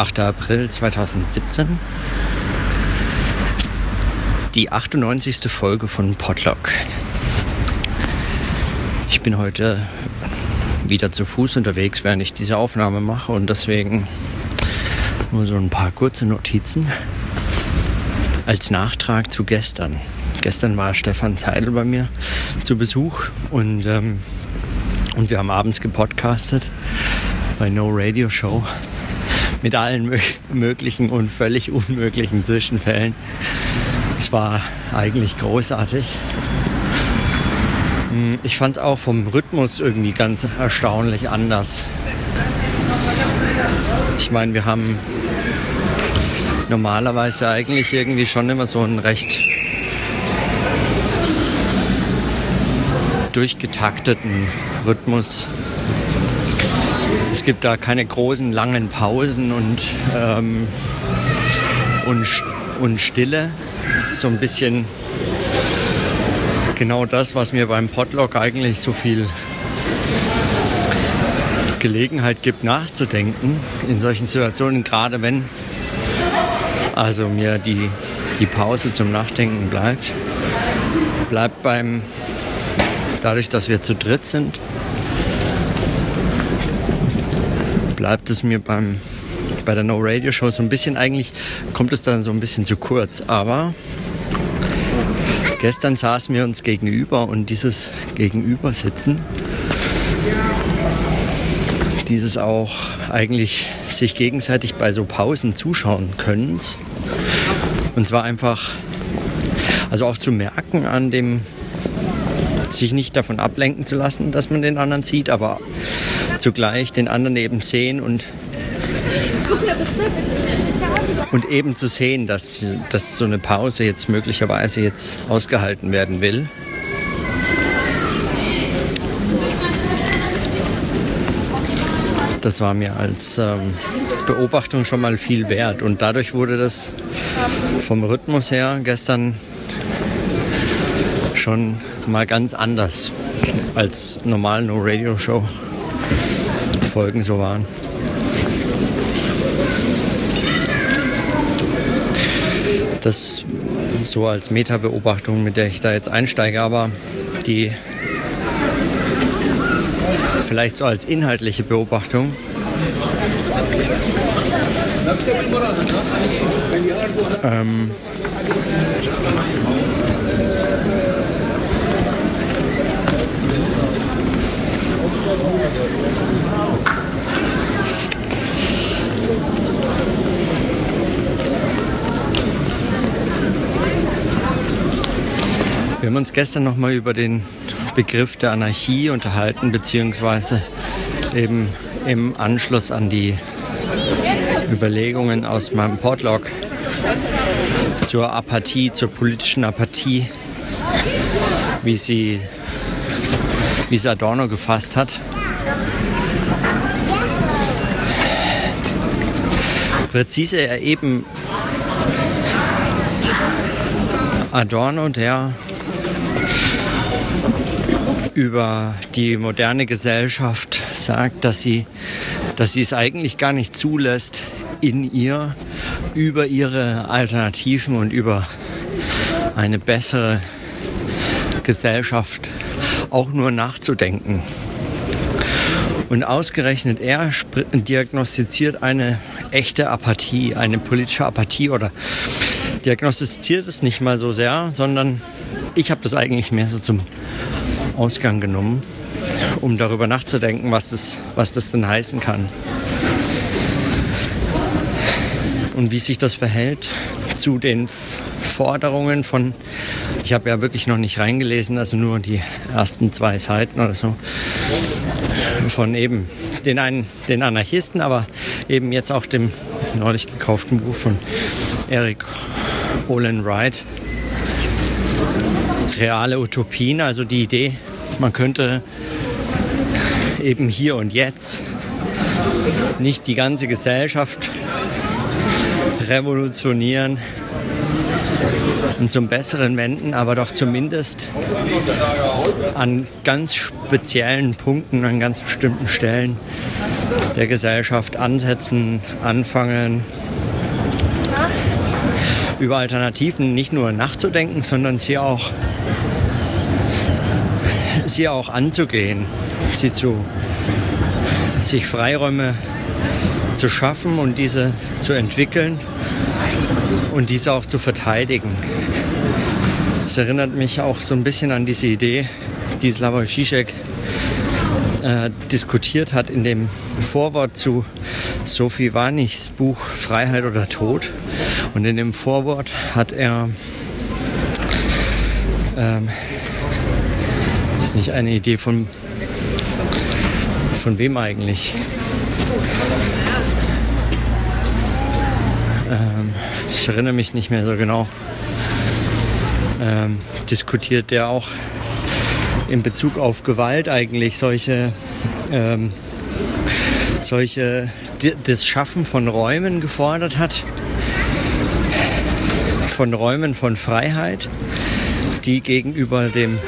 8. April 2017. Die 98. Folge von Podlock. Ich bin heute wieder zu Fuß unterwegs, während ich diese Aufnahme mache und deswegen nur so ein paar kurze Notizen als Nachtrag zu gestern. Gestern war Stefan Zeidel bei mir zu Besuch und, ähm, und wir haben abends gepodcastet bei No Radio Show mit allen möglichen und völlig unmöglichen Zwischenfällen. Es war eigentlich großartig. Hm, ich fand es auch vom Rhythmus irgendwie ganz erstaunlich anders. Ich meine, wir haben normalerweise eigentlich irgendwie schon immer so einen recht durchgetakteten Rhythmus es gibt da keine großen, langen Pausen und, ähm, und, und Stille. So ein bisschen genau das, was mir beim Podlog eigentlich so viel Gelegenheit gibt, nachzudenken in solchen Situationen, gerade wenn also mir die, die Pause zum Nachdenken bleibt. Bleibt beim, dadurch, dass wir zu dritt sind, bleibt es mir beim, bei der No Radio Show so ein bisschen, eigentlich kommt es dann so ein bisschen zu kurz. Aber gestern saßen wir uns gegenüber und dieses Gegenübersitzen, dieses auch eigentlich sich gegenseitig bei so Pausen zuschauen können. Und zwar einfach, also auch zu merken an dem, sich nicht davon ablenken zu lassen, dass man den anderen sieht, aber zugleich den anderen eben sehen und, und eben zu sehen, dass, dass so eine Pause jetzt möglicherweise jetzt ausgehalten werden will. Das war mir als ähm, Beobachtung schon mal viel wert und dadurch wurde das vom Rhythmus her gestern schon mal ganz anders als normal No Radio Show. Folgen so waren. Das so als Meta-Beobachtung, mit der ich da jetzt einsteige, aber die vielleicht so als inhaltliche Beobachtung. Ähm, Wir haben uns gestern noch mal über den Begriff der Anarchie unterhalten, beziehungsweise eben im Anschluss an die Überlegungen aus meinem Podlog zur Apathie, zur politischen Apathie, wie sie, wie sie Adorno gefasst hat. Präzise eben Adorno, der über die moderne Gesellschaft sagt, dass sie, dass sie es eigentlich gar nicht zulässt, in ihr über ihre Alternativen und über eine bessere Gesellschaft auch nur nachzudenken. Und ausgerechnet er diagnostiziert eine echte Apathie, eine politische Apathie oder diagnostiziert es nicht mal so sehr, sondern ich habe das eigentlich mehr so zum Ausgang genommen, um darüber nachzudenken, was das, was das denn heißen kann. Und wie sich das verhält zu den Forderungen von, ich habe ja wirklich noch nicht reingelesen, also nur die ersten zwei Seiten oder so, von eben den, einen, den Anarchisten, aber eben jetzt auch dem neulich gekauften Buch von Eric Olin Wright. Reale Utopien, also die Idee, man könnte eben hier und jetzt nicht die ganze Gesellschaft revolutionieren und zum Besseren wenden, aber doch zumindest an ganz speziellen Punkten, an ganz bestimmten Stellen der Gesellschaft ansetzen, anfangen, über Alternativen nicht nur nachzudenken, sondern sie auch, sie auch anzugehen, sie zu, sich Freiräume zu schaffen und diese zu entwickeln und diese auch zu verteidigen. Es erinnert mich auch so ein bisschen an diese Idee, die Slavoj Žižek äh, diskutiert hat in dem Vorwort zu Sophie Warnichs Buch Freiheit oder Tod. Und in dem Vorwort hat er, ähm, ist nicht eine Idee von, von wem eigentlich? Ähm, ich erinnere mich nicht mehr so genau. Ähm, diskutiert der auch in Bezug auf Gewalt eigentlich solche, ähm, solche das Schaffen von Räumen gefordert hat, von Räumen von Freiheit, die gegenüber dem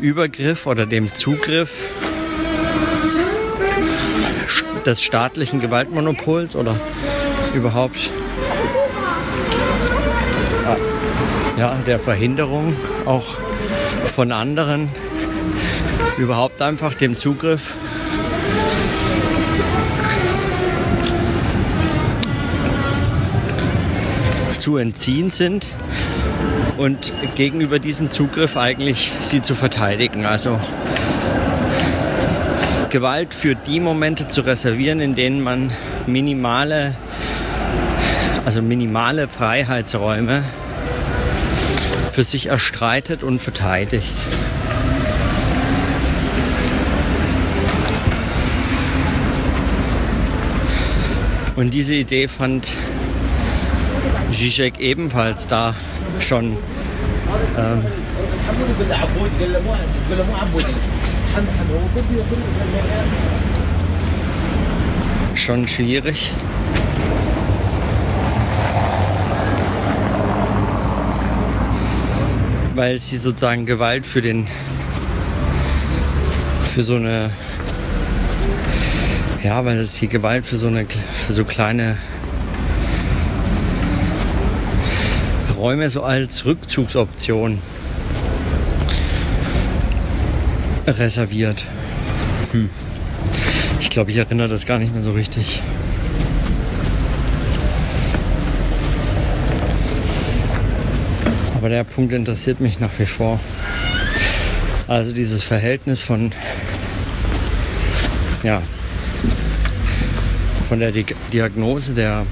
Übergriff oder dem Zugriff des staatlichen Gewaltmonopols oder überhaupt ja, der Verhinderung auch von anderen überhaupt einfach dem Zugriff zu entziehen sind und gegenüber diesem Zugriff eigentlich sie zu verteidigen. Also Gewalt für die Momente zu reservieren, in denen man minimale, also minimale Freiheitsräume für sich erstreitet und verteidigt. Und diese Idee fand Zizek ebenfalls da schon ähm, schon schwierig. Weil sie sozusagen Gewalt für den für so eine ja, weil es die Gewalt für so eine für so kleine Räume so als Rückzugsoption reserviert. Hm. Ich glaube, ich erinnere das gar nicht mehr so richtig. Aber der Punkt interessiert mich nach wie vor. Also dieses Verhältnis von, ja, von der Diagnose der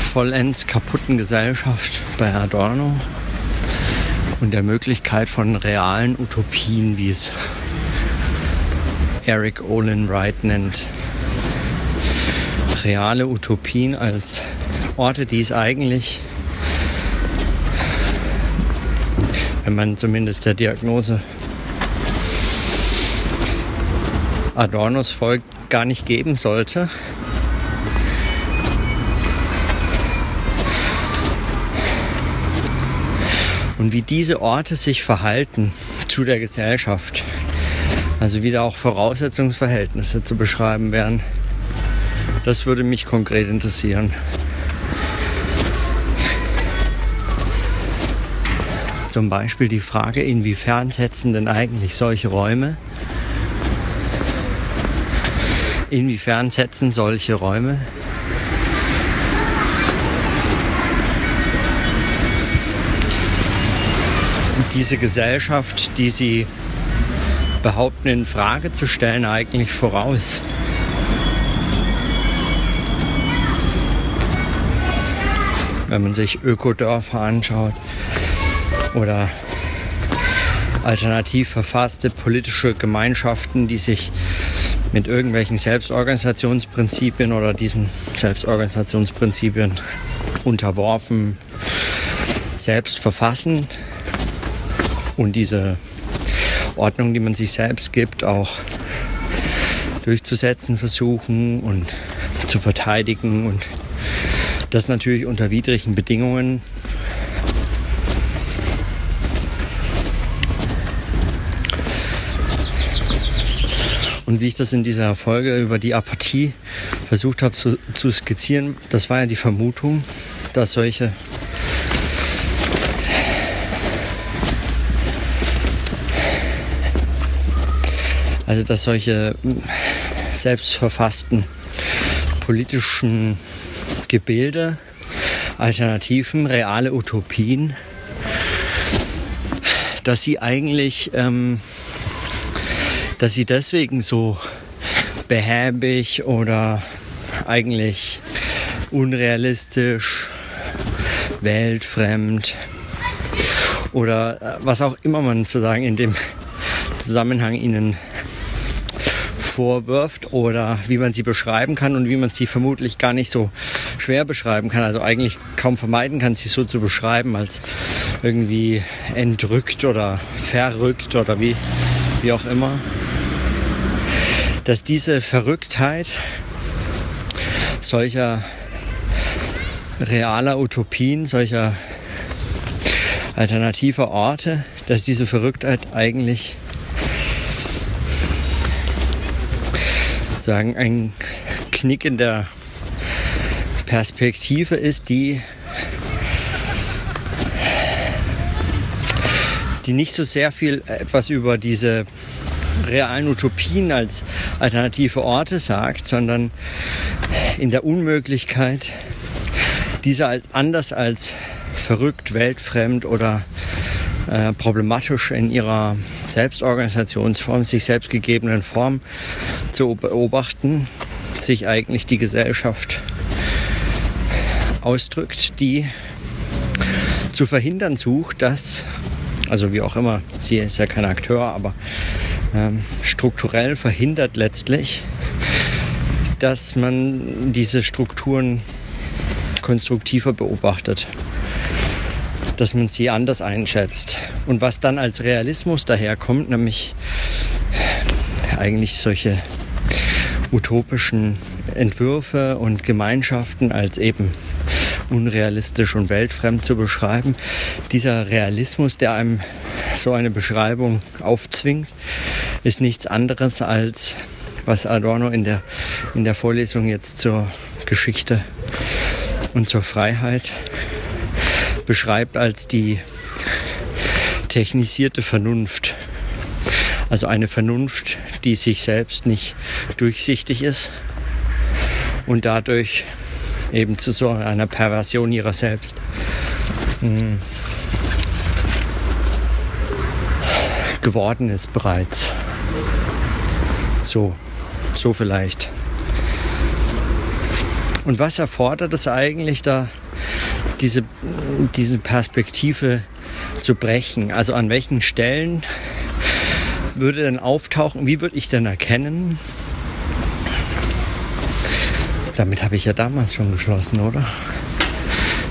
vollends kaputten Gesellschaft bei Adorno und der Möglichkeit von realen Utopien, wie es Eric Olin Wright nennt. Reale Utopien als Orte, die es eigentlich, wenn man zumindest der Diagnose Adornos folgt, gar nicht geben sollte. und wie diese Orte sich verhalten zu der Gesellschaft. Also wie da auch Voraussetzungsverhältnisse zu beschreiben wären. Das würde mich konkret interessieren. Zum Beispiel die Frage, inwiefern setzen denn eigentlich solche Räume, inwiefern setzen solche Räume diese Gesellschaft, die sie behaupten, in Frage zu stellen, eigentlich voraus. Wenn man sich Ökodörfer anschaut oder alternativ verfasste politische Gemeinschaften, die sich mit irgendwelchen Selbstorganisationsprinzipien oder diesen Selbstorganisationsprinzipien unterworfen selbst verfassen, und diese Ordnung, die man sich selbst gibt, auch durchzusetzen versuchen und zu verteidigen und das natürlich unter widrigen Bedingungen. Wie ich das in dieser Folge über die Apathie versucht habe zu, zu skizzieren, das war ja die Vermutung, dass solche also dass solche selbstverfassten politischen Gebilde, Alternativen, reale Utopien, dass sie eigentlich, ähm, dass sie deswegen so behäbig oder eigentlich unrealistisch, weltfremd oder äh, was auch immer man zu sagen in dem Zusammenhang ihnen vorwirft oder wie man sie beschreiben kann und wie man sie vermutlich gar nicht so schwer beschreiben kann. Also eigentlich kaum vermeiden kann, sie so zu beschreiben als irgendwie entrückt oder verrückt oder wie, wie auch immer. Dass diese Verrücktheit solcher realer Utopien, solcher alternativer Orte, dass diese Verrücktheit eigentlich sagen, ein Knick in der Perspektive ist, die, die nicht so sehr viel etwas über diese realen Utopien als alternative Orte sagt, sondern in der Unmöglichkeit, diese anders als verrückt, weltfremd oder äh, problematisch in ihrer Selbstorganisationsform, sich selbst gegebenen Form zu beobachten, sich eigentlich die Gesellschaft ausdrückt, die zu verhindern sucht, dass, also wie auch immer, sie ist ja kein Akteur, aber ähm, strukturell verhindert letztlich, dass man diese Strukturen konstruktiver beobachtet dass man sie anders einschätzt. Und was dann als Realismus daherkommt, nämlich eigentlich solche utopischen Entwürfe und Gemeinschaften als eben unrealistisch und weltfremd zu beschreiben. Dieser Realismus, der einem so eine Beschreibung aufzwingt, ist nichts anderes als was Adorno in der, in der Vorlesung jetzt zur Geschichte und zur Freiheit beschreibt als die technisierte Vernunft. Also eine Vernunft, die sich selbst nicht durchsichtig ist und dadurch eben zu so einer Perversion ihrer selbst hm, geworden ist bereits. So, so vielleicht. Und was erfordert es eigentlich da diese, diese Perspektive zu brechen. Also an welchen Stellen würde denn auftauchen, wie würde ich denn erkennen? Damit habe ich ja damals schon geschlossen, oder?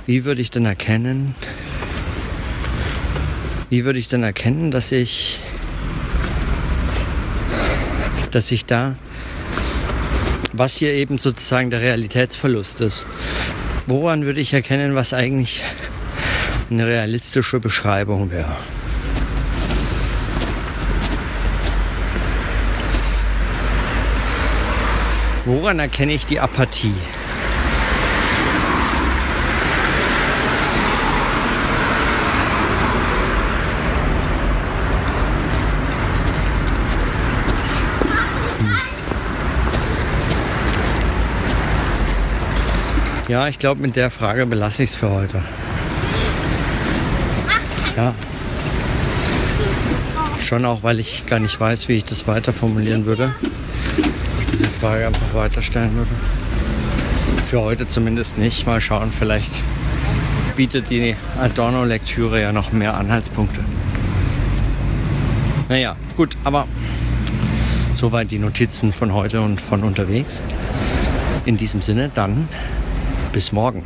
Wie würde ich denn erkennen, wie würde ich denn erkennen, dass ich, dass ich da, was hier eben sozusagen der Realitätsverlust ist, Woran würde ich erkennen, was eigentlich eine realistische Beschreibung wäre? Woran erkenne ich die Apathie? Ja, ich glaube, mit der Frage belasse ich es für heute. Ja. Schon auch, weil ich gar nicht weiß, wie ich das weiter formulieren würde. Frage einfach weiterstellen würde. Für heute zumindest nicht. Mal schauen, vielleicht bietet die Adorno-Lektüre ja noch mehr Anhaltspunkte. Naja, gut, aber soweit die Notizen von heute und von unterwegs. In diesem Sinne dann bis morgen.